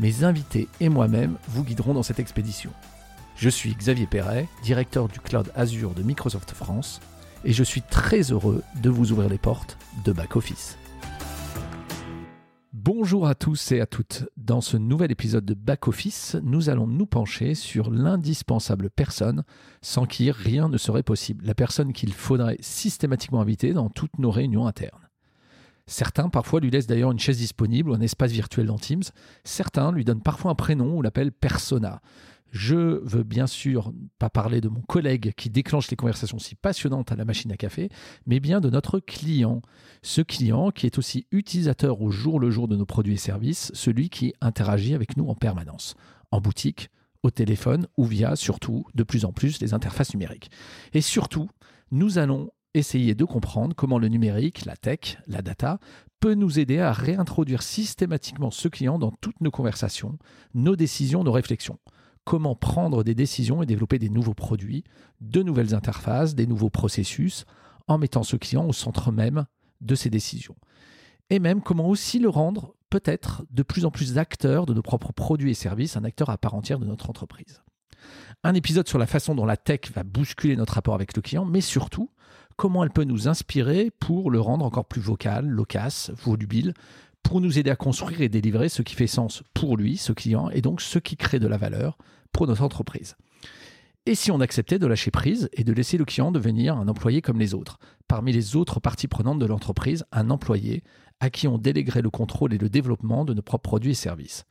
mes invités et moi-même vous guiderons dans cette expédition. Je suis Xavier Perret, directeur du cloud Azure de Microsoft France, et je suis très heureux de vous ouvrir les portes de Back Office. Bonjour à tous et à toutes. Dans ce nouvel épisode de Back Office, nous allons nous pencher sur l'indispensable personne sans qui rien ne serait possible, la personne qu'il faudrait systématiquement inviter dans toutes nos réunions internes. Certains parfois lui laissent d'ailleurs une chaise disponible ou un espace virtuel dans Teams. Certains lui donnent parfois un prénom ou l'appellent persona. Je veux bien sûr pas parler de mon collègue qui déclenche les conversations si passionnantes à la machine à café, mais bien de notre client. Ce client qui est aussi utilisateur au jour le jour de nos produits et services, celui qui interagit avec nous en permanence, en boutique, au téléphone ou via surtout de plus en plus les interfaces numériques. Et surtout, nous allons essayer de comprendre comment le numérique, la tech, la data peut nous aider à réintroduire systématiquement ce client dans toutes nos conversations, nos décisions, nos réflexions comment prendre des décisions et développer des nouveaux produits, de nouvelles interfaces, des nouveaux processus, en mettant ce client au centre même de ses décisions. Et même comment aussi le rendre peut-être de plus en plus acteur de nos propres produits et services, un acteur à part entière de notre entreprise. Un épisode sur la façon dont la tech va bousculer notre rapport avec le client, mais surtout comment elle peut nous inspirer pour le rendre encore plus vocal, loquace, volubile, pour nous aider à construire et délivrer ce qui fait sens pour lui, ce client, et donc ce qui crée de la valeur pour notre entreprise. Et si on acceptait de lâcher prise et de laisser le client devenir un employé comme les autres, parmi les autres parties prenantes de l'entreprise, un employé à qui on déléguerait le contrôle et le développement de nos propres produits et services.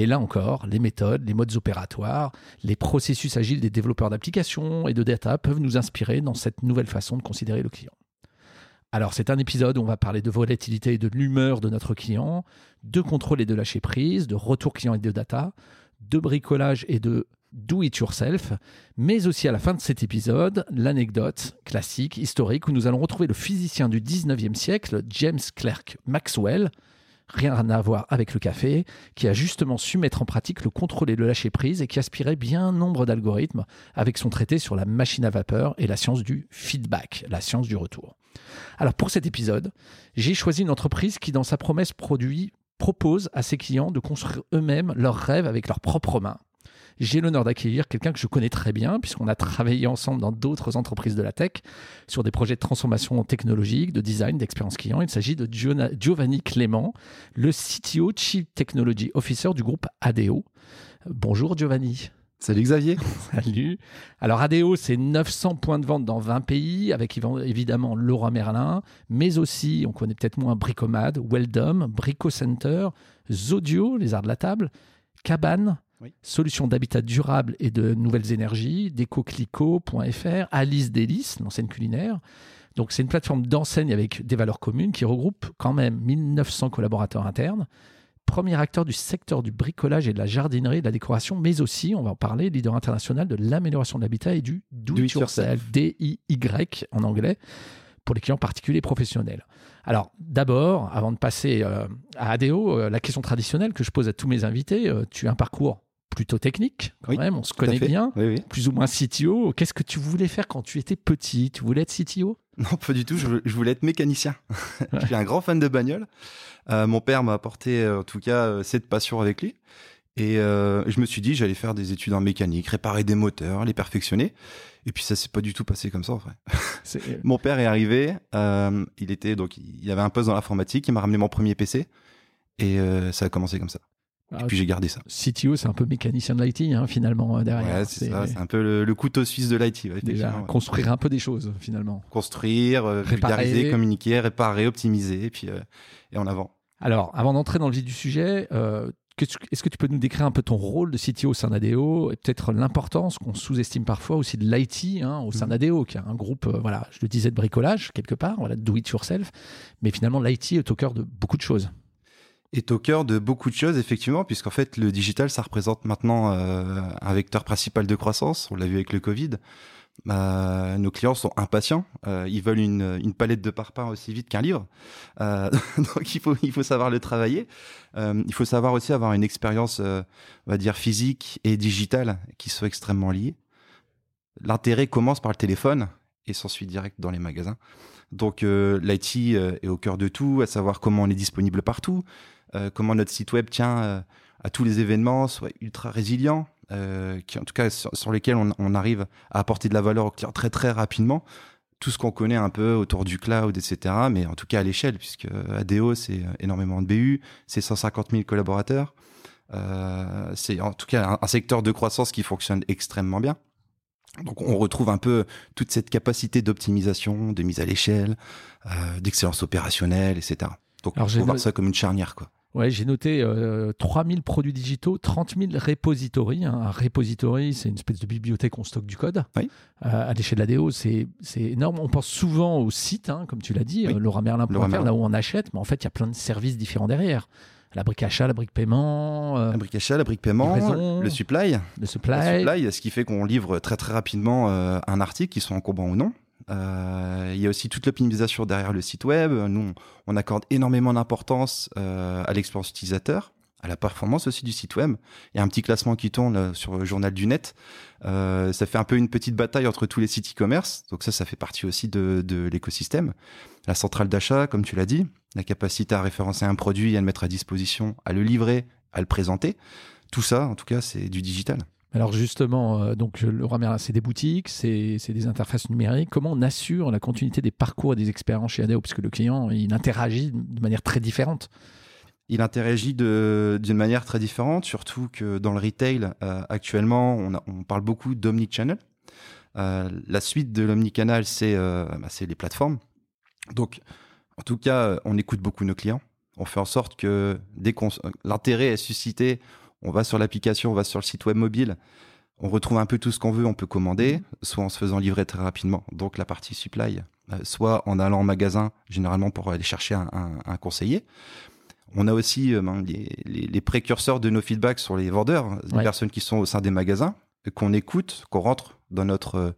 Et là encore, les méthodes, les modes opératoires, les processus agiles des développeurs d'applications et de data peuvent nous inspirer dans cette nouvelle façon de considérer le client. Alors, c'est un épisode où on va parler de volatilité et de l'humeur de notre client, de contrôle et de lâcher prise, de retour client et de data, de bricolage et de do it yourself, mais aussi à la fin de cet épisode, l'anecdote classique, historique, où nous allons retrouver le physicien du 19e siècle, James Clerk Maxwell, rien à voir avec le café, qui a justement su mettre en pratique le contrôle et le lâcher prise et qui aspirait bien nombre d'algorithmes avec son traité sur la machine à vapeur et la science du feedback, la science du retour. Alors pour cet épisode, j'ai choisi une entreprise qui dans sa promesse produit propose à ses clients de construire eux-mêmes leurs rêves avec leurs propres mains. J'ai l'honneur d'accueillir quelqu'un que je connais très bien, puisqu'on a travaillé ensemble dans d'autres entreprises de la tech sur des projets de transformation technologique, de design, d'expérience client. Il s'agit de Giovanni Clément, le CTO, Chief Technology Officer du groupe ADO. Bonjour Giovanni. Salut Xavier. Salut. Alors ADO, c'est 900 points de vente dans 20 pays, avec évidemment Laura Merlin, mais aussi, on connaît peut-être moins Bricomad, Weldom, Brico Center, Zodio, les arts de la table, Cabane, Solutions d'habitat durable et de nouvelles énergies, decoclico.fr, Alice Délice, l'enseigne culinaire. Donc c'est une plateforme d'enseigne avec des valeurs communes qui regroupe quand même 1900 collaborateurs internes premier acteur du secteur du bricolage et de la jardinerie et de la décoration, mais aussi, on va en parler, leader international de l'amélioration de l'habitat et du do, it yourself, D-I-Y en anglais, pour les clients particuliers et professionnels. Alors, d'abord, avant de passer euh, à ADO, euh, la question traditionnelle que je pose à tous mes invités, euh, tu as un parcours plutôt technique quand même, on se connaît bien, plus ou moins CTO. Qu'est-ce que tu voulais faire quand tu étais petit? Tu voulais être CTO Non, pas du tout, je, voulais être mécanicien. je suis un grand fan de bagnole. Euh, mon père m'a apporté euh, en tout cas euh, cette passion avec lui. Et je me suis dit, j'allais faire des études en mécanique, réparer des moteurs, les perfectionner. Et puis ça s'est pas du tout passé comme ça en vrai. mon père est arrivé, il était donc il avait un poste dans l'informatique, il m'a ramené mon premier PC et ça a commencé comme ça. Et ah, puis j'ai gardé ça. CTO, c'est un peu mécanicien de l'IT hein, finalement derrière. Ouais, c'est ça, c'est un peu le, couteau suisse de l'IT. déjà, construire un peu des choses finalement. Construire, vulgariser, communiquer, réparer, optimiser, et puis et en avant. Alors, avant d'entrer dans le vif du sujet, euh, est-ce que tu peux nous décrire un peu ton rôle de CTO au sein d'ADO et peut-être l'importance qu'on sous-estime parfois aussi de l'IT hein, au sein mhm. d'ADO, qui est un groupe, euh, voilà, je le disais, de bricolage quelque part, voilà, do it yourself, mais finalement l'IT est au cœur de beaucoup de choses. Est au cœur de beaucoup de choses, effectivement, puisqu'en fait, le digital, ça représente maintenant euh, un vecteur principal de croissance. On l'a vu avec le Covid. Euh, nos clients sont impatients. Euh, ils veulent une, palette de parpaings aussi vite qu'un livre. Euh, donc, il faut, il faut savoir le travailler. Euh, il faut savoir aussi avoir une expérience, on va dire, physique et digitale qui soit extrêmement liée. L'intérêt commence par le téléphone et s'ensuit direct dans les magasins. Donc, l'IT est au cœur de tout, à savoir comment on est disponible partout, euh, comment notre site web tient euh, à tous les événements, soit ultra résilient, euh, qui en tout cas sur, lesquels on, arrive à apporter de la valeur au client très très rapidement. Tout ce qu'on connaît un peu autour du cloud, etc. Mais en tout cas à l'échelle, puisque ADO c'est énormément de BU, c'est 150 000 collaborateurs. Euh, c'est en tout cas un, secteur de croissance qui fonctionne extrêmement bien. Donc on retrouve un peu toute cette capacité d'optimisation, de mise à l'échelle, euh, d'excellence opérationnelle, etc. Donc Alors, on peut voir ça comme une charnière, quoi. Ouais, j'ai noté 3000 euh, produits digitaux, 30 000 repositories. Hein. Un repository, c'est une espèce de bibliothèque où on stocke du code. Oui. Euh, à l'échelle de l'ADO, c'est énorme. On pense souvent au site, hein, comme tu l'as dit, oui. Euh, lauramerlin.fr, là où on achète, mais en fait, il y a plein de services différents derrière. La brique achat, la brique paiement. la brique achat, la brique paiement, le supply. Le supply. Le supply, ce qui fait qu'on livre très très rapidement un article, qui soit encombrant ou non. Euh, il y a aussi toute l'optimisation derrière le site web. Nous, on accorde énormément d'importance euh, à l'expérience utilisateur, à la performance aussi du site web. Il y a un petit classement qui tourne sur le journal du net. Euh, ça fait un peu une petite bataille entre tous les sites e-commerce. Donc ça, ça fait partie aussi de, de l'écosystème. La centrale d'achat, comme tu l'as dit, la capacité à référencer un produit, à le mettre à disposition, à le livrer, à le présenter. Tout ça, en tout cas, c'est du digital. Alors justement, euh, donc le Merlin, c'est des boutiques, c'est des interfaces numériques. Comment on assure la continuité des parcours et des expériences chez Adeo? Puisque le client, il interagit de manière très différente. Il interagit d'une manière très différente, surtout que dans le retail, euh, actuellement, on, parle beaucoup d'omnichannel. Euh, la suite de l'omnicanal, c'est euh, bah, les plateformes. Donc, en tout cas, on écoute beaucoup nos clients. On fait en sorte que dès l'intérêt est suscité, on va sur l'application, on va sur le site web mobile, on retrouve un peu tout ce qu'on veut, on peut commander, mhm. soit en se faisant livrer très rapidement, donc la partie supply, euh, soit en allant en magasin, généralement pour aller chercher un, conseiller. On a aussi euh, ben, les, précurseurs de nos feedbacks sur les vendeurs, les personnes qui sont au sein des magasins, qu'on écoute, qu'on rentre dans notre euh,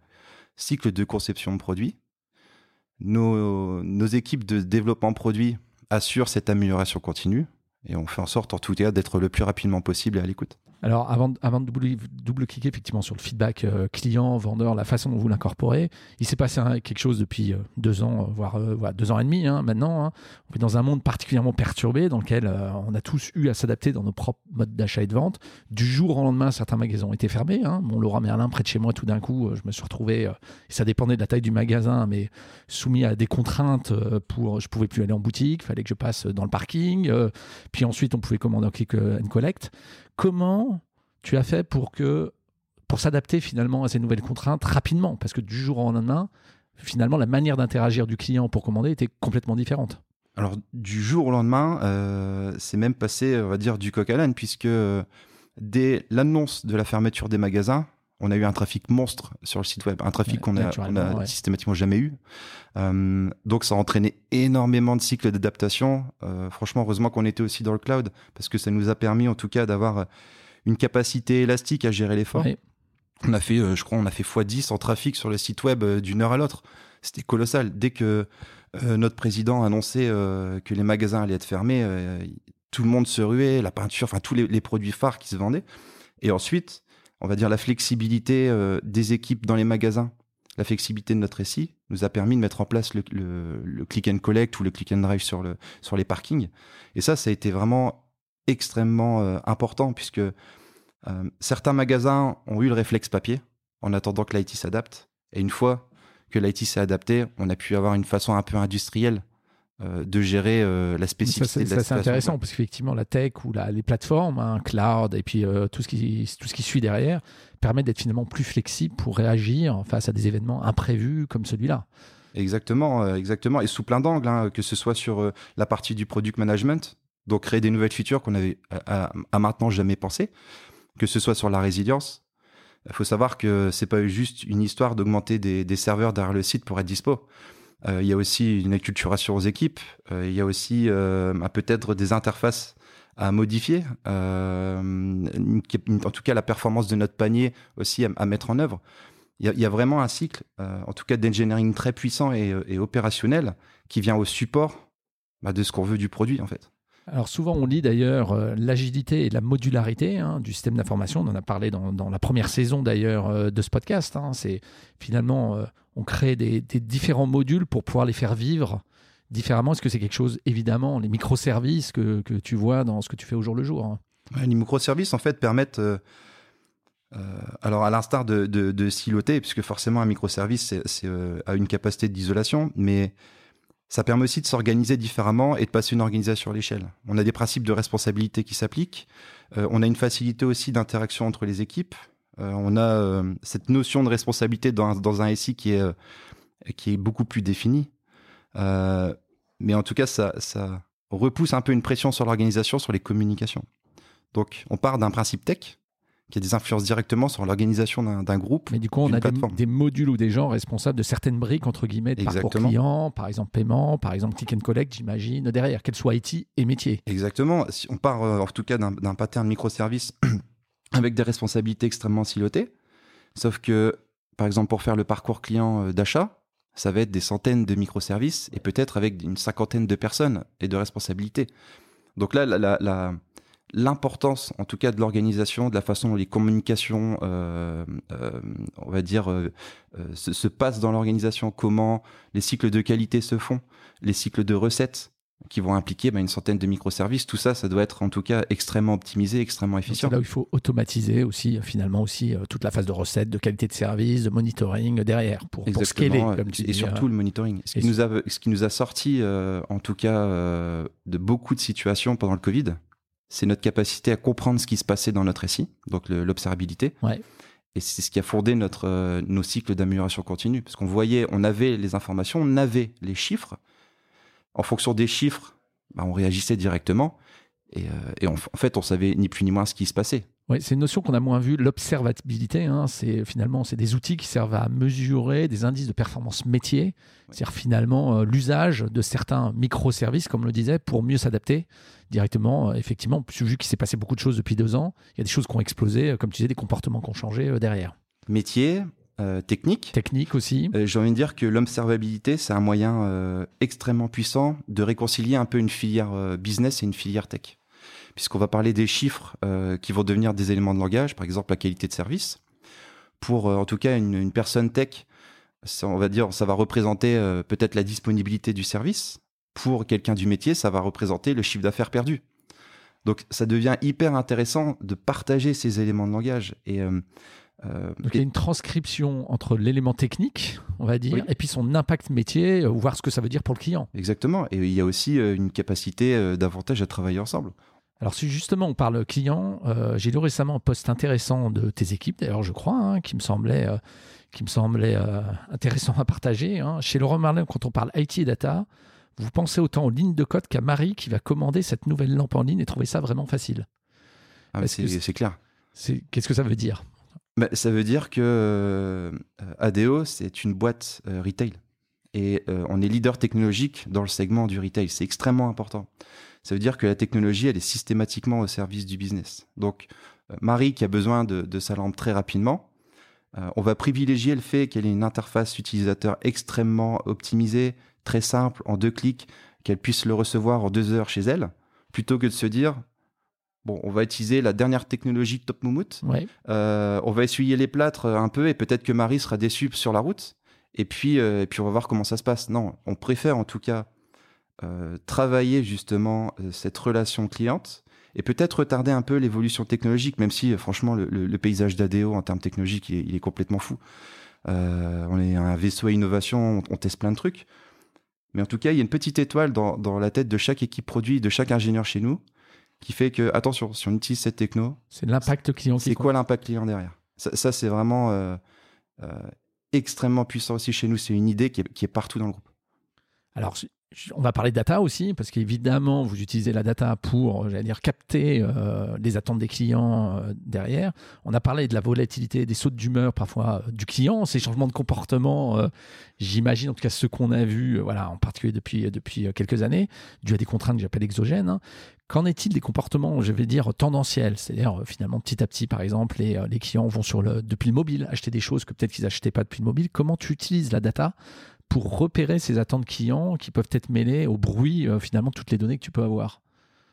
cycle de conception de produits. Nos, nos équipes de développement produit assurent cette amélioration continue et on fait en sorte en tout cas d'être le plus rapidement possible et à l'écoute. Alors, avant, de double-cliquer effectivement sur le feedback euh, client, vendeur, la façon dont vous l'incorporez, il s'est passé quelque chose depuis euh, deux ans, euh, voire, deux ans et demi hein, maintenant. Hein. On est dans un monde particulièrement perturbé dans lequel on a tous eu à s'adapter dans nos propres modes d'achat et de vente. Du jour au lendemain, certains magasins ont été fermés. Hein. Mon Laura Merlin, près de chez moi, tout d'un coup, je me suis retrouvé, ça dépendait de la taille du magasin, mais soumis à des contraintes pour, je pouvais plus aller en boutique, il fallait que je passe dans le parking. puis ensuite, on pouvait commander en click and collect. Comment tu as fait pour s'adapter finalement à ces nouvelles contraintes rapidement? Parce que du jour au lendemain, finalement, la manière d'interagir du client pour commander était complètement différente. Alors, du jour au lendemain, euh, c'est même passé, on va dire, du coq à l'âne, puisque euh, dès l'annonce de la fermeture des magasins, on a eu un trafic monstre sur le site web, un trafic qu'on a, systématiquement jamais eu. Euh, donc ça a entraîné énormément de cycles d'adaptation. Euh, franchement, heureusement qu'on était aussi dans le cloud parce que ça nous a permis en tout cas d'avoir une capacité élastique à gérer l'effort. On a fait, euh, je crois, on a fait x10 en trafic sur le site web d'une heure à l'autre. C'était colossal. Dès que notre président a annoncé que les magasins allaient être fermés, tout le monde se ruait, la peinture, enfin tous les, les produits phares qui se vendaient. Et ensuite, on va dire, la flexibilité euh, des équipes dans les magasins, la flexibilité de notre récit, nous a permis de mettre en place le, click and collect ou le click and drive sur, le, sur les parkings. Et ça, ça a été vraiment extrêmement euh, important puisque euh, certains magasins ont eu le réflexe papier en attendant que l'IT s'adapte. Et une fois que l'IT s'est adapté, on a pu avoir une façon un peu industrielle de gérer euh, la spécificité ça, C'est intéressant parce qu'effectivement, la tech ou la, les plateformes, un hein, cloud et puis euh, tout, ce qui, tout ce qui suit derrière permet d'être finalement plus flexible pour réagir face à des événements imprévus comme celui-là. Exactement, exactement. Et sous plein d'angles, hein, que ce soit sur la partie du product management, donc créer des nouvelles features qu'on avait à, maintenant jamais pensé, que ce soit sur la résilience. Il faut savoir que c'est pas juste une histoire d'augmenter des, des serveurs derrière le site pour être dispo il y a aussi une acculturation aux équipes. il y a aussi bah, peut-être des interfaces à modifier, en tout cas la performance de notre panier aussi à, mettre en œuvre. Il y, a, vraiment un cycle, en tout cas d'engineering très puissant et, opérationnel, qui vient au support bah, de ce qu'on veut du produit en fait. Alors souvent on lit d'ailleurs euh, l'agilité et la modularité hein, du système d'information. On en a parlé dans, la première saison d'ailleurs euh, de ce podcast. Hein. C'est finalement euh, on crée des, différents modules pour pouvoir les faire vivre différemment. Est-ce que c'est quelque chose évidemment les microservices que, que, tu vois dans ce que tu fais au jour le jour hein? Les microservices en fait permettent alors à l'instar de, de, siloter, puisque forcément un microservice c'est, a une capacité d'isolation, mais ça permet aussi de s'organiser différemment et de passer une organisation à l'échelle. On a des principes de responsabilité qui s'appliquent. Euh, on a une facilité aussi d'interaction entre les équipes. Euh, on a euh, cette notion de responsabilité dans, dans un SI qui est, qui est beaucoup plus définie. mais en tout cas, ça, ça repousse un peu une pression sur l'organisation, sur les communications. Donc, on part d'un principe tech, qui a des influences directement sur l'organisation d'un groupe. Mais du coup, on a des, modules ou des gens responsables de certaines briques, entre guillemets, de parcours client, par exemple paiement, par exemple click and collect, j'imagine, derrière, qu'elle soit IT et métier. Exactement. Si on part euh, en tout cas d'un pattern microservice avec des responsabilités extrêmement silotées, sauf que, par exemple, pour faire le parcours client euh, d'achat, ça va être des centaines de microservices et peut-être avec une cinquantaine de personnes et de responsabilités. Donc là, l'importance, en tout cas, de l'organisation, de la façon dont les communications, euh, euh, on va dire, se, passent dans l'organisation, comment les cycles de qualité se font, les cycles de recettes qui vont impliquer bah, une centaine de microservices. Tout ça, ça doit être en tout cas extrêmement optimisé, extrêmement efficient. C'est là où il faut automatiser aussi, finalement, aussi toute la phase de recettes, de qualité de service, de monitoring derrière pour, pour scaler, comme tu Et surtout le monitoring. Ce qui, nous a, ce qui nous a sorti, en tout cas, de beaucoup de situations pendant le Covid, c'est notre capacité à comprendre ce qui se passait dans notre récit, donc l'observabilité. Et c'est ce qui a fondé notre, euh, nos cycles d'amélioration continue, parce qu'on voyait, on avait les informations, on avait les chiffres. En fonction des chiffres, bah, on réagissait directement. Et, euh, en, fait, on savait ni plus ni moins ce qui se passait. Oui, c'est une notion qu'on a moins vue, l'observabilité. Hein, c'est finalement c'est des outils qui servent à mesurer des indices de performance métier, c'est-à-dire finalement euh, l'usage de certains microservices, comme on le disait, pour mieux s'adapter directement. Euh, effectivement, vu qu'il s'est passé beaucoup de choses depuis deux ans, il y a des choses qui ont explosé, euh, comme tu disais, des comportements qui ont changé derrière. Métier, technique. Technique aussi. J'ai envie de dire que l'observabilité, c'est un moyen extrêmement puissant de réconcilier un peu une filière business et une filière tech puisqu'on va parler des chiffres euh, qui vont devenir des éléments de langage, par exemple la qualité de service. Pour euh, en tout cas une, personne tech, on va dire, ça va représenter euh, peut-être la disponibilité du service. Pour quelqu'un du métier, ça va représenter le chiffre d'affaires perdu. Donc ça devient hyper intéressant de partager ces éléments de langage. Et, Donc il y a une transcription entre l'élément technique, on va dire, et puis son impact métier, voir ce que ça veut dire pour le client. Exactement. Et il y a aussi une capacité davantage à travailler ensemble. Alors si justement on parle client, euh, j'ai lu récemment un post intéressant de tes équipes, d'ailleurs je crois, hein, qui me semblait, euh, qui me semblait euh, intéressant à partager. Hein. Chez Laurent Merlin, quand on parle IT et data, vous pensez autant aux lignes de code qu'à Marie qui va commander cette nouvelle lampe en ligne et trouver ça vraiment facile. Ah, c'est clair. Qu'est-ce que ça veut dire? Bah, Ça veut dire que ADO, c'est une boîte retail. Et on est leader technologique dans le segment du retail. C'est extrêmement important ça veut dire que la technologie, elle est systématiquement au service du business. Donc, euh, Marie, qui a besoin de, sa lampe très rapidement, euh, on va privilégier le fait qu'elle ait une interface utilisateur extrêmement optimisée, très simple, en deux clics, qu'elle puisse le recevoir en deux heures chez elle, plutôt que de se dire, bon, on va utiliser la dernière technologie Top Moumout, euh, on va essuyer les plâtres un peu, et peut-être que Marie sera déçue sur la route, et puis, et puis on va voir comment ça se passe. Non, on préfère en tout cas euh, travailler justement euh, cette relation cliente et peut-être retarder un peu l'évolution technologique, même si euh, franchement le, paysage d'ADO en termes technologiques il est, complètement fou. on est un vaisseau à innovation, on, teste plein de trucs. Mais en tout cas, il y a une petite étoile dans, dans, la tête de chaque équipe produit, de chaque ingénieur chez nous, qui fait que, attention, si on utilise cette techno, c'est l'impact client. C'est quoi l'impact client derrière? Ça, c'est vraiment extrêmement puissant aussi chez nous. C'est une idée qui est, qui est partout dans le groupe. Alors, on va parler de data aussi, parce qu'évidemment, vous utilisez la data pour, j'allais dire, capter euh, les attentes des clients euh, derrière. On a parlé de la volatilité, des sautes d'humeur parfois euh, du client, ces changements de comportement, j'imagine, en tout cas ceux qu'on a vus, voilà, en particulier depuis, quelques années, dû à des contraintes que j'appelle exogènes. Hein. Qu'en est-il des comportements, je vais dire, tendanciels? C'est-à-dire, finalement, petit à petit, par exemple, les, les clients vont sur le, depuis le mobile acheter des choses que peut-être qu'ils n'achetaient pas depuis le mobile. Comment tu utilises la data pour repérer ces attentes clients qui peuvent être mêlées au bruit, euh, finalement, toutes les données que tu peux avoir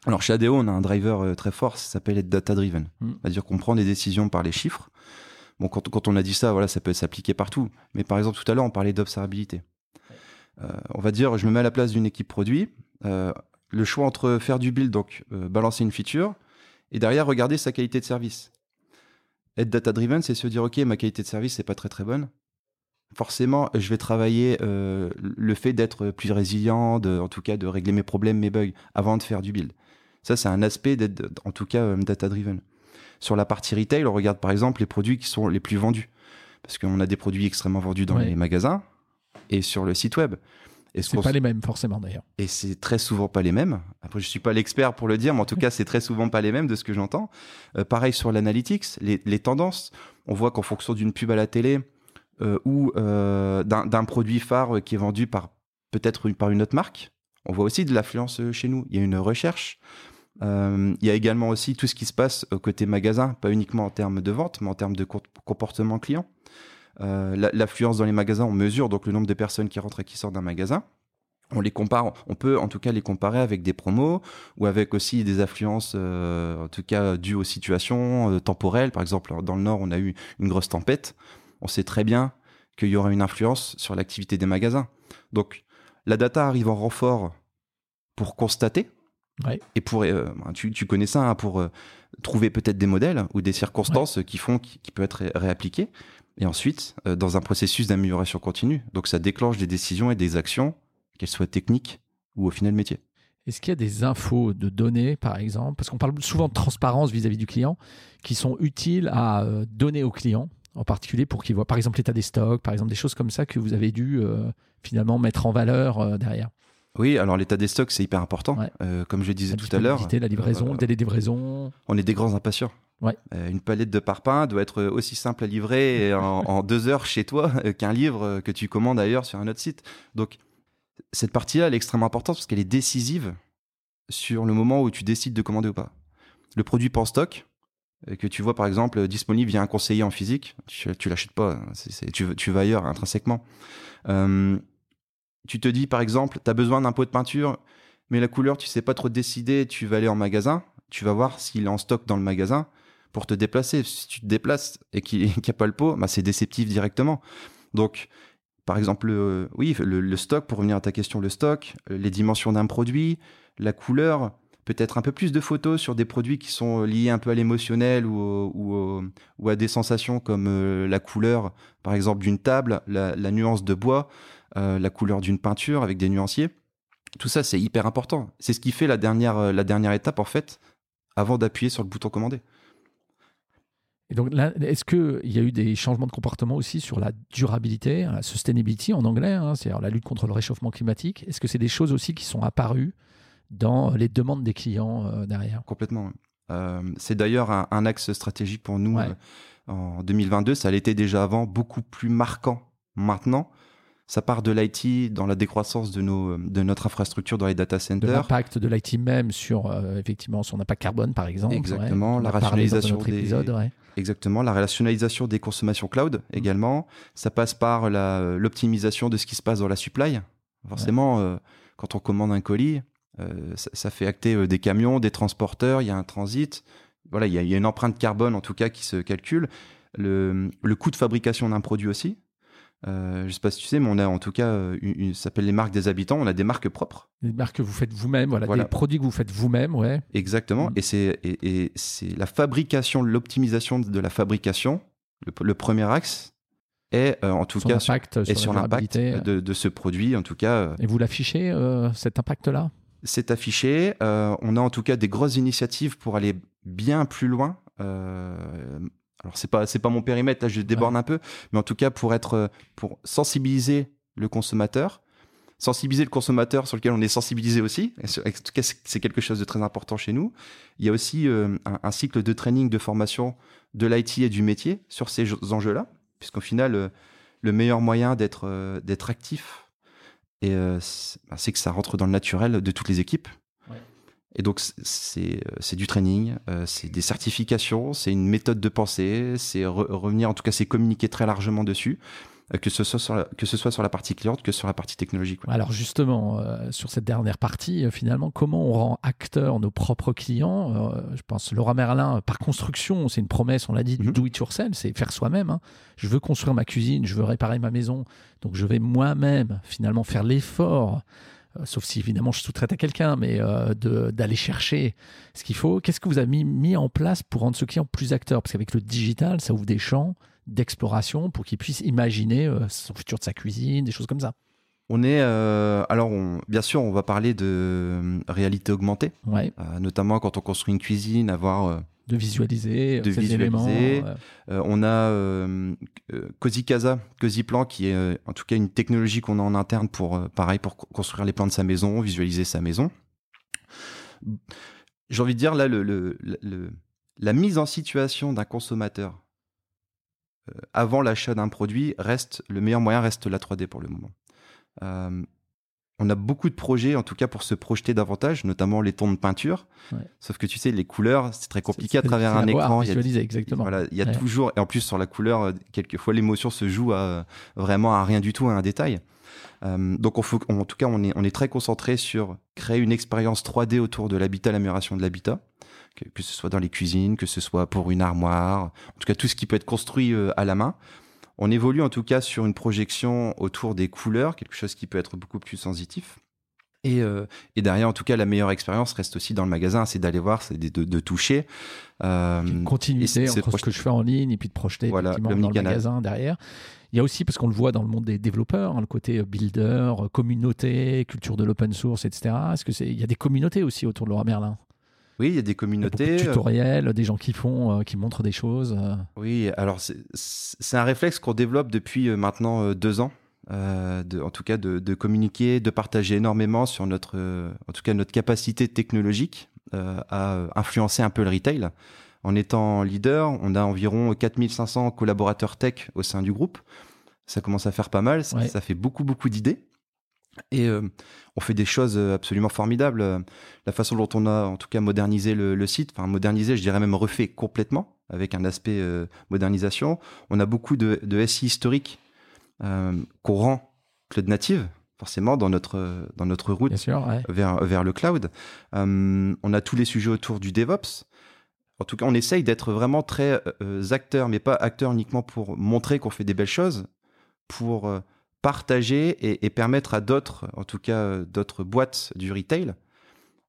Alors chez ADO, on a un driver euh, très fort, ça s'appelle être data driven. Hmm. C'est-à-dire qu'on prend des décisions par les chiffres. Bon, quand, quand on a dit ça, voilà, ça peut s'appliquer partout. Mais par exemple, tout à l'heure, on parlait d'observabilité. Euh, on va dire, je me mets à la place d'une équipe produit. le choix entre faire du build, donc balancer une feature, et derrière regarder sa qualité de service. Être data driven, c'est se dire, ok, ma qualité de service n'est pas très très bonne forcément, je vais travailler euh, le fait d'être plus résilient, de, en tout cas de régler mes problèmes, mes bugs, avant de faire du build. Ça, c'est un aspect d'être, en tout cas, euh, data-driven. Sur la partie retail, on regarde par exemple les produits qui sont les plus vendus. Parce qu'on a des produits extrêmement vendus dans les magasins et sur le site web. Et c'est pas les mêmes forcément d'ailleurs. Et c'est très souvent pas les mêmes. Après, je suis pas l'expert pour le dire, mais en tout cas, c'est très souvent pas les mêmes de ce que j'entends. Euh, pareil sur l'analytics, les, les, tendances. On voit qu'en fonction d'une pub à la télé, ou euh, d'un produit phare qui est vendu par peut-être par une autre marque. On voit aussi de l'affluence euh, chez nous. Il y a une recherche. il y a également aussi tout ce qui se passe côté magasin, pas uniquement en termes de vente, mais en termes de comportement client. L'affluence dans les magasins, on mesure donc le nombre de personnes qui rentrent et qui sortent d'un magasin on les compare, on peut en tout cas les comparer avec des promos ou avec aussi des affluences, en tout cas dues aux situations temporelles. Par exemple, dans le Nord, on a eu une grosse tempête on sait très bien qu'il y aura une influence sur l'activité des magasins. Donc, la data arrive en renfort pour constater. Et pour, euh, ben, tu, connais ça, hein, pour euh, trouver peut-être des modèles ou des circonstances qui font qui, peut être réappliqué. Et ensuite, euh, dans un processus d'amélioration continue. Donc, ça déclenche des décisions et des actions, qu'elles soient techniques ou au final métier. Est-ce qu'il y a des infos de données, par exemple, parce qu'on parle souvent de transparence vis-à-vis -vis du client, qui sont utiles à donner au client en particulier pour qu'ils voient par exemple l'état des stocks, par exemple des choses comme ça que vous avez dû euh, finalement mettre en valeur euh, derrière oui, alors l'état des stocks, c'est hyper important. Euh, comme je disais tout à l'heure. La livraison, le délai de livraison. On est des grands impatients. Ouais. une palette de parpaings doit être aussi simple à livrer en, deux heures chez toi qu'un livre que tu commandes ailleurs sur un autre site. Donc, cette partie-là, elle est extrêmement importante parce qu'elle est décisive sur le moment où tu décides de commander ou pas. Le produit pas en stock, que tu vois par exemple disponible via un conseiller en physique, tu, l'achètes pas, tu, tu, vas ailleurs intrinsèquement. Euh, tu te dis par exemple, tu as besoin d'un pot de peinture, mais la couleur, tu sais pas trop décider, tu vas aller en magasin, tu vas voir s'il est en stock dans le magasin pour te déplacer. Si tu te déplaces et qu'il n'y a pas le pot, bah, c'est déceptif directement. Donc, par exemple, oui, le, stock, pour revenir à ta question, le stock, les dimensions d'un produit, la couleur, peut-être un peu plus de photos sur des produits qui sont liés un peu à l'émotionnel ou, ou, à des sensations comme euh, la couleur, par exemple, d'une table, la, nuance de bois, euh, la couleur d'une peinture avec des nuanciers. Tout ça, c'est hyper important. C'est ce qui fait la dernière, euh, la dernière étape, en fait, avant d'appuyer sur le bouton commander. Et donc est-ce qu'il y a eu des changements de comportement aussi sur la durabilité, la sustainability en anglais, hein, c'est-à-dire la lutte contre le réchauffement climatique? Est-ce que c'est des choses aussi qui sont apparues dans les demandes des clients euh, derrière. Complètement. Euh, c'est d'ailleurs un, axe stratégique pour nous euh, en 2022. Ça l'était déjà avant, beaucoup plus marquant maintenant. Ça part de l'IT dans la décroissance de, nos, de notre infrastructure dans les data centers. l'impact de l'IT même sur effectivement son impact carbone, par exemple. Exactement. La rationalisation des. Exactement. La rationalisation des consommations cloud mm. également. Ça passe par l'optimisation de ce qui se passe dans la supply. Forcément, quand on commande un colis, euh, ça, fait acter euh, des camions, des transporteurs, il y a un transit. Voilà, il y, a, une empreinte carbone en tout cas qui se calcule. Le, coût de fabrication d'un produit aussi. Euh, je ne sais pas si tu sais, mais on a en tout cas, une, ça s'appelle les marques des habitants. On a des marques propres. Des marques que vous faites vous-même, voilà, des produits que vous faites vous-même, ouais. Exactement. Mm. Et c'est et, c'est la fabrication, l'optimisation de la fabrication, le, premier axe, est en tout cas sur, sur l'impact de, de, ce produit, en tout cas. Et vous l'affichez cet impact-là? C'est affiché. Euh, on a en tout cas des grosses initiatives pour aller bien plus loin. Euh, alors c'est pas c'est pas mon périmètre là, je déborde un peu, mais en tout cas pour être pour sensibiliser le consommateur sensibiliser le consommateur sur lequel on est sensibilisé aussi. En tout cas, c'est quelque chose de très important chez nous. Il y a aussi un, un, cycle de training, de formation de l'IT et du métier sur ces enjeux-là, puisqu'au final, le meilleur moyen d'être d'être actif, et bah, c'est que ça rentre dans le naturel de toutes les équipes. Et donc, c'est du training, c'est des certifications, c'est une méthode de pensée, c'est revenir, en tout cas, c'est communiquer très largement dessus. Euh, que ce, soit sur la, que ce soit sur la partie cliente que sur la partie technologique. Alors justement, euh, sur cette dernière partie, euh, finalement, comment on rend acteurs nos propres clients Je pense Laura Merlin, par construction, c'est une promesse, on l'a dit, du mhm. do it yourself, c'est faire soi-même. Hein. Je veux construire ma cuisine, je veux réparer ma maison, donc je vais moi-même finalement faire l'effort sauf si évidemment je sous-traite à quelqu'un, mais d'aller chercher ce qu'il faut. Qu'est-ce que vous avez mis, mis, en place pour rendre ce client plus acteur? Parce qu'avec le digital, ça ouvre des champs d'exploration pour qu'il puisse imaginer euh, son futur de sa cuisine, des choses comme ça. On est euh, alors bien sûr on va parler de euh, réalité augmentée, notamment quand on construit une cuisine, avoir de visualiser, de visualiser. on a Cozy Casa, Cozy Plan, qui est en tout cas une technologie qu'on a en interne pour pareil pour construire les plans de sa maison, visualiser sa maison. J'ai envie de dire là le, le, la mise en situation d'un consommateur avant l'achat d'un produit, reste le meilleur moyen reste la 3D pour le moment. Euh, on a beaucoup de projets, en tout cas pour se projeter davantage, notamment les tons de peinture. Sauf que tu sais, les couleurs, c'est très compliqué à travers un écran. Il y a, exactement. Voilà, il y a toujours, et en plus sur la couleur, euh, quelquefois l'émotion se joue à vraiment à rien du tout, à un détail. donc on faut, en tout cas, on est, on est très concentré sur créer une expérience 3D autour de l'habitat, l'amélioration de l'habitat que, ce soit dans les cuisines, que ce soit pour une armoire, en tout cas tout ce qui peut être construit euh, à la main. On évolue en tout cas sur une projection autour des couleurs, quelque chose qui peut être beaucoup plus sensitif. Et, euh, et, derrière, en tout cas, la meilleure expérience reste aussi dans le magasin, c'est d'aller voir, c'est de, de, toucher. Euh, une continuité entre ce que je fais en ligne et puis de projeter voilà, dans le magasin derrière. Il y a aussi, parce qu'on le voit dans le monde des développeurs, hein, le côté builder, communauté, culture de l'open source, etc. Est-ce que c'est, il y a des communautés aussi autour de Laura Merlin? Oui, il y a des communautés. Il y a de tutoriels, des gens qui font, euh, qui montrent des choses. Euh. Oui, alors c'est un réflexe qu'on développe depuis euh, maintenant deux ans. de, en tout cas, de, communiquer, de partager énormément sur notre, en tout cas, notre capacité technologique à influencer un peu le retail. En étant leader, on a environ 4500 collaborateurs tech au sein du groupe. Ça commence à faire pas mal, ça fait beaucoup, beaucoup d'idées. Et euh, on fait des choses euh, absolument formidables. Euh, la façon dont on a, en tout cas, modernisé le, site, enfin modernisé, je dirais même refait complètement, avec un aspect modernisation. On a beaucoup de, de SI historiques qu'on rend cloud native, forcément, dans notre, dans notre route vers, vers le cloud. on a tous les sujets autour du DevOps. En tout cas, on essaye d'être vraiment très acteurs, mais pas acteurs uniquement pour montrer qu'on fait des belles choses, pour partager et, permettre à d'autres, en tout cas euh, d'autres boîtes du retail,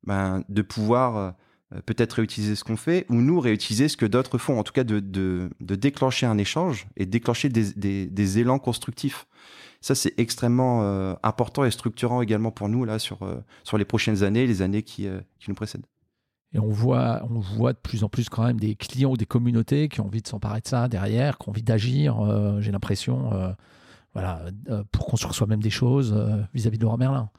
ben, de pouvoir euh, peut-être réutiliser ce qu'on fait ou nous réutiliser ce que d'autres font, en tout cas de, de, déclencher un échange et déclencher des, des, élans constructifs. Ça, c'est extrêmement euh, important et structurant également pour nous là sur, sur les prochaines années, les années qui, qui nous précèdent. Et on voit, on voit de plus en plus quand même des clients ou des communautés qui ont envie de s'emparer de ça derrière, qui ont envie d'agir. J'ai l'impression voilà, euh, pour construire soi-même des choses euh, vis-à-vis de Laurent Merlin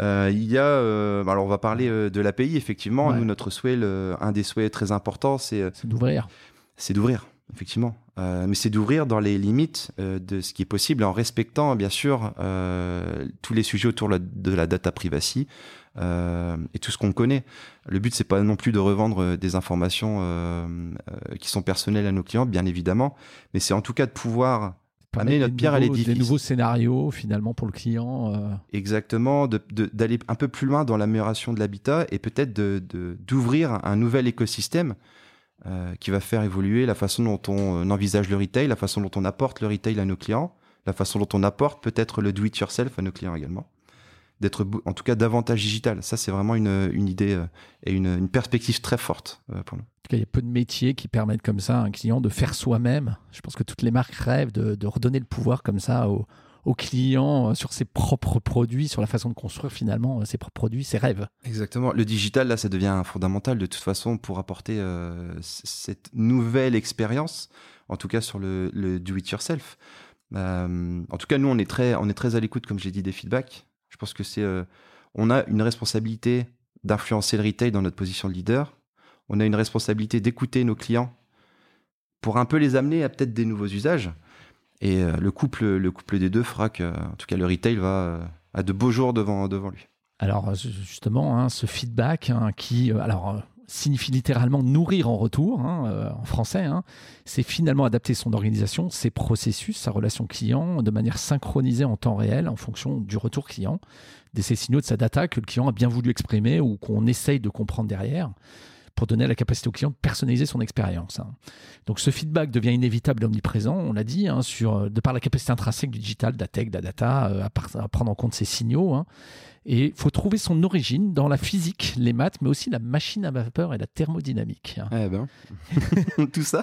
euh, il y a, alors on va parler de l'API, effectivement. Nous, notre souhait, un des souhaits très importants, c'est d'ouvrir. C'est d'ouvrir, effectivement. mais c'est d'ouvrir dans les limites de ce qui est possible, en respectant, bien sûr, tous les sujets autour de la data privacy et tout ce qu'on connaît. Le but, c'est pas non plus de revendre des informations qui sont personnelles à nos clients, bien évidemment, mais c'est en tout cas de pouvoir amener notre pierre à l'édifice. Des nouveaux scénarios finalement pour le client. Euh. Exactement, d'aller un peu plus loin dans l'amélioration de l'habitat et peut-être d'ouvrir un nouvel écosystème euh, qui va faire évoluer la façon dont on envisage le retail, la façon dont on apporte le retail à nos clients, la façon dont on apporte peut-être le do-it-yourself à nos clients également d'être en tout cas davantage digital. Ça, c'est vraiment une, une idée euh, et une, une, perspective très forte euh, pour nous. En tout cas, il y a peu de métiers qui permettent comme ça à un client de faire soi-même. Je pense que toutes les marques rêvent de, de redonner le pouvoir comme ça aux, aux clients euh, sur ses propres produits, sur la façon de construire finalement ses propres produits, ses rêves. Exactement. Le digital, là, ça devient fondamental de toute façon pour apporter cette nouvelle expérience, en tout cas sur le, le do-it-yourself. en tout cas, nous, on est très, on est très à l'écoute, comme j'ai dit, des feedbacks. Je pense que c'est, on a une responsabilité d'influencer le retail dans notre position de leader. On a une responsabilité d'écouter nos clients pour un peu les amener à peut-être des nouveaux usages. Et le couple, le couple des deux fera que, en tout cas, le retail va à de beaux jours devant, devant lui. Alors justement, hein, ce feedback hein, qui, alors signifie littéralement nourrir en retour, hein, euh, en français. Hein. C'est finalement adapter son organisation, ses processus, sa relation client, de manière synchronisée en temps réel en fonction du retour client, de ces signaux de sa data que le client a bien voulu exprimer ou qu'on essaye de comprendre derrière pour donner la capacité au client de personnaliser son expérience. Hein. Donc ce feedback devient inévitable et omniprésent, on l'a dit, sur, de par la capacité intrinsèque du digital, de la tech, de la data, euh, à, prendre en compte ces signaux. Et il faut trouver son origine dans la physique, les maths, mais aussi la machine à vapeur et la thermodynamique. Eh ben, tout ça.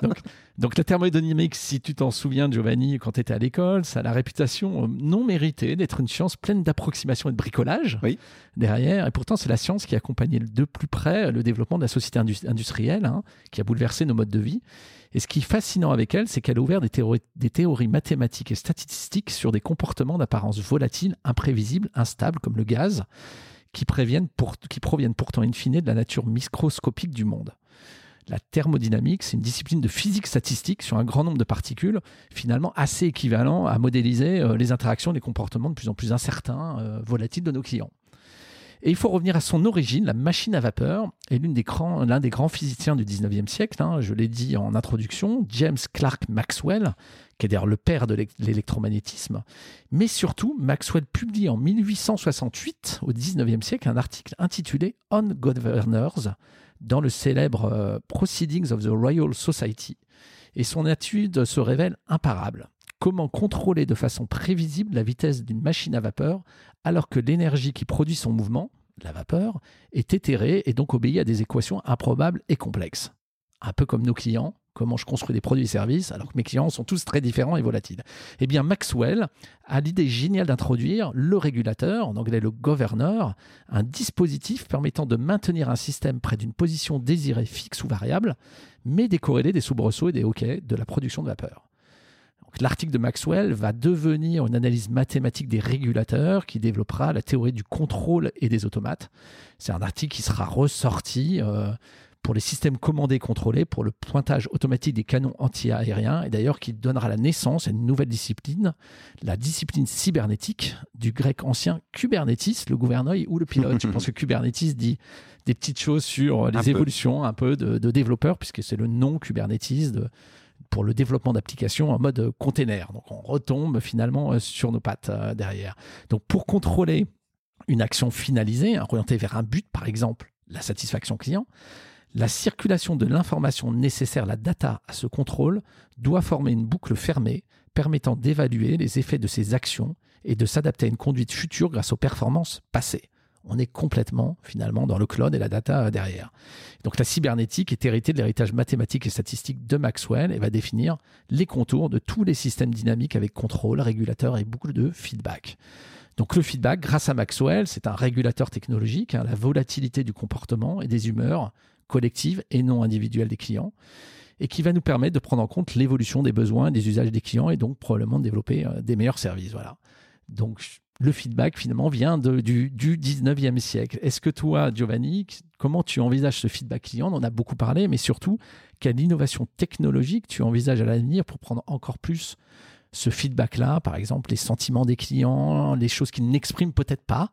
Donc, la thermodynamique, si tu t'en souviens, Giovanni, quand tu étais à l'école, ça a la réputation euh, non méritée d'être une science pleine d'approximation et de bricolage oui. derrière. Et pourtant, c'est la science qui a accompagné de plus près le développement de la société industrielle, hein, qui a bouleversé nos modes de vie. Et ce qui est fascinant avec elle, c'est qu'elle a ouvert des théories, mathématiques et statistiques sur des comportements d'apparence volatile, imprévisibles, instables, comme le gaz, qui proviennent pourtant in fine de la nature microscopique du monde. La thermodynamique, c'est une discipline de physique statistique sur un grand nombre de particules, finalement assez équivalent à modéliser euh, les interactions, les comportements de plus en plus incertains, euh, volatiles de nos clients. Et il faut revenir à son origine. La machine à vapeur est l'un des, grands, physiciens du 19e siècle. Hein, je l'ai dit en introduction, James Clerk Maxwell, qui est d'ailleurs le père de l'électromagnétisme. Mais surtout, Maxwell publie en 1868, au 19e siècle, un article intitulé On Governors dans le célèbre euh, Proceedings of the Royal Society. Et son étude se révèle imparable comment contrôler de façon prévisible la vitesse d'une machine à vapeur alors que l'énergie qui produit son mouvement, la vapeur, est éthérée et donc obéit à des équations improbables et complexes. Un peu comme nos clients, comment je construis des produits et services alors que mes clients sont tous très différents et volatiles. Eh bien, Maxwell a l'idée géniale d'introduire le régulateur, en anglais le governor, un dispositif permettant de maintenir un système près d'une position désirée fixe ou variable, mais décorrélé des soubresauts et des hoquets de la production de vapeur. L'article de Maxwell va devenir une analyse mathématique des régulateurs qui développera la théorie du contrôle et des automates. C'est un article qui sera ressorti euh, pour les systèmes commandés et contrôlés, pour le pointage automatique des canons anti-aériens, et d'ailleurs qui donnera la naissance à une nouvelle discipline, la discipline cybernétique, du grec ancien Kubernetes, le gouvernail ou le pilote. Je pense que Kubernetes dit des petites choses sur les évolutions un peu de, de développeurs, puisque c'est le nom Kubernetes de, pour le développement d'applications en mode container. Donc on retombe finalement euh, sur nos pattes euh, derrière. Donc pour contrôler une action finalisée, orientée vers un but, par exemple la satisfaction client, la circulation de l'information nécessaire, la data à ce contrôle, doit former une boucle fermée permettant d'évaluer les effets de ces actions et de s'adapter à une conduite future grâce aux performances passées on est complètement finalement dans le cloud et la data euh, derrière. Donc la cybernétique est héritée de l'héritage mathématique et statistique de Maxwell et va définir les contours de tous les systèmes dynamiques avec contrôle, régulateur et boucle de feedback. Donc le feedback, grâce à Maxwell, c'est un régulateur technologique, hein, la volatilité du comportement et des humeurs collectives et non individuelles des clients, et qui va nous permettre de prendre en compte l'évolution des besoins et des usages des clients et donc probablement de développer euh, des meilleurs services. Voilà. Donc le feedback finalement vient du, du 19e siècle. Est-ce que toi, Giovanni, comment tu envisages ce feedback client? On en a beaucoup parlé, mais surtout, quelle innovation technologique tu envisages à l'avenir pour prendre encore plus ce feedback-là, par exemple les sentiments des clients, les choses qu'ils n'expriment peut-être pas,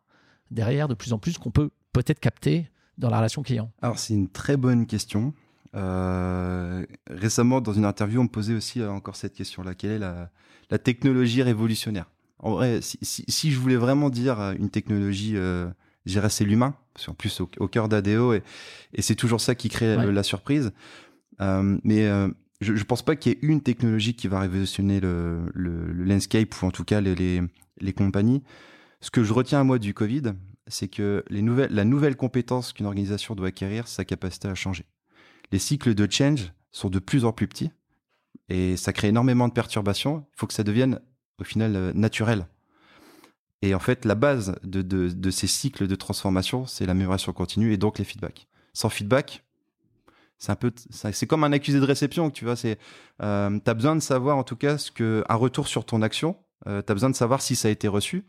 derrière de plus en plus qu'on peut peut-être capter dans la relation client? Alors c'est une très bonne question. Euh, récemment, dans une interview, on me posait aussi euh, encore cette question-là. Quelle est la technologie révolutionnaire? En vrai, si, je voulais vraiment dire euh, une technologie, euh, j'irais c'est l'humain, en plus au, cœur d'ADO, et, c'est toujours ça qui crée la surprise. Euh, mais euh, je, je pense pas qu'il y ait une technologie qui va révolutionner le, le, landscape ou en tout cas les, les, les, compagnies. Ce que je retiens à moi du Covid, c'est que les nouvelles, la nouvelle compétence qu'une organisation doit acquérir, c'est sa capacité à changer. Les cycles de change sont de plus en plus petits et ça crée énormément de perturbations. Il faut que ça devienne au final euh, naturel. Et en fait, la base de, de, ces cycles de transformation, c'est l'amélioration continue et donc les feedbacks. Sans feedback, c'est un peu, c'est comme un accusé de réception, tu vois. C'est, euh, t'as besoin de savoir en tout cas ce que un retour sur ton action. Euh, t'as besoin de savoir si ça a été reçu.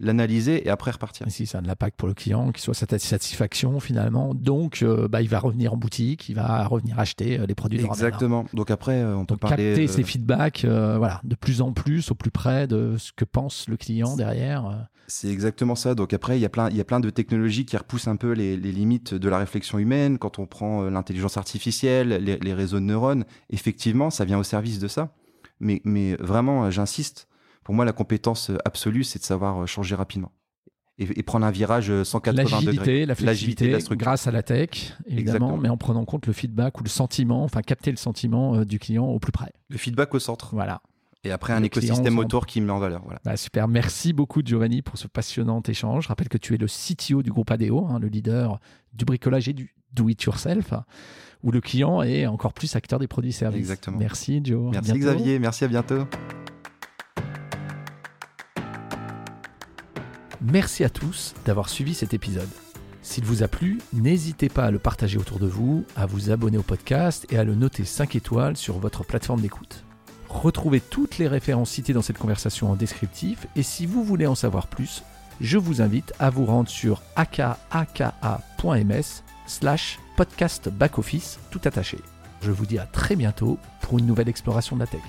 L'analyser et après repartir. Ici, ça a de l'impact pour le client, qu'il soit sa satisfaction finalement. Donc, euh, bah, il va revenir en boutique, il va revenir acheter euh, les produits de Exactement. Donc après, euh, on peut Donc, capter ces feedbacks voilà, de plus en plus, au plus près de ce que pense le client derrière. C'est exactement ça. Donc après, il y, a plein, il y a plein de technologies qui repoussent un peu les, limites de la réflexion humaine. Quand on prend l'intelligence artificielle, les, les réseaux de neurones, effectivement, ça vient au service de ça. Mais, mais vraiment, j'insiste, pour moi, la compétence absolue, c'est de savoir euh, changer rapidement. Et, prendre un virage 180 euh, degrés. La flexibilité, la grâce à la tech, évidemment, mais en prenant en compte le feedback ou le sentiment, enfin capter le sentiment euh, du client au plus près. Le feedback au centre. Voilà. Et après, un écosystème autour qui met en valeur. Voilà. Bah, super. Merci beaucoup, Giovanni, pour ce passionnant échange. Je rappelle que tu es le CTO du groupe ADO, hein, le leader du bricolage et du do-it-yourself, où le client est encore plus acteur des produits et services. Exactement. Merci, Joe. Merci, Xavier. Merci, à bientôt. Merci à tous d'avoir suivi cet épisode. S'il vous a plu, n'hésitez pas à le partager autour de vous, à vous abonner au podcast et à le noter 5 étoiles sur votre plateforme d'écoute. Retrouvez toutes les références citées dans cette conversation en descriptif et si vous voulez en savoir plus, je vous invite à vous rendre sur akaka.ms slash podcast backoffice tout attaché. Je vous dis à très bientôt pour une nouvelle exploration de la tech.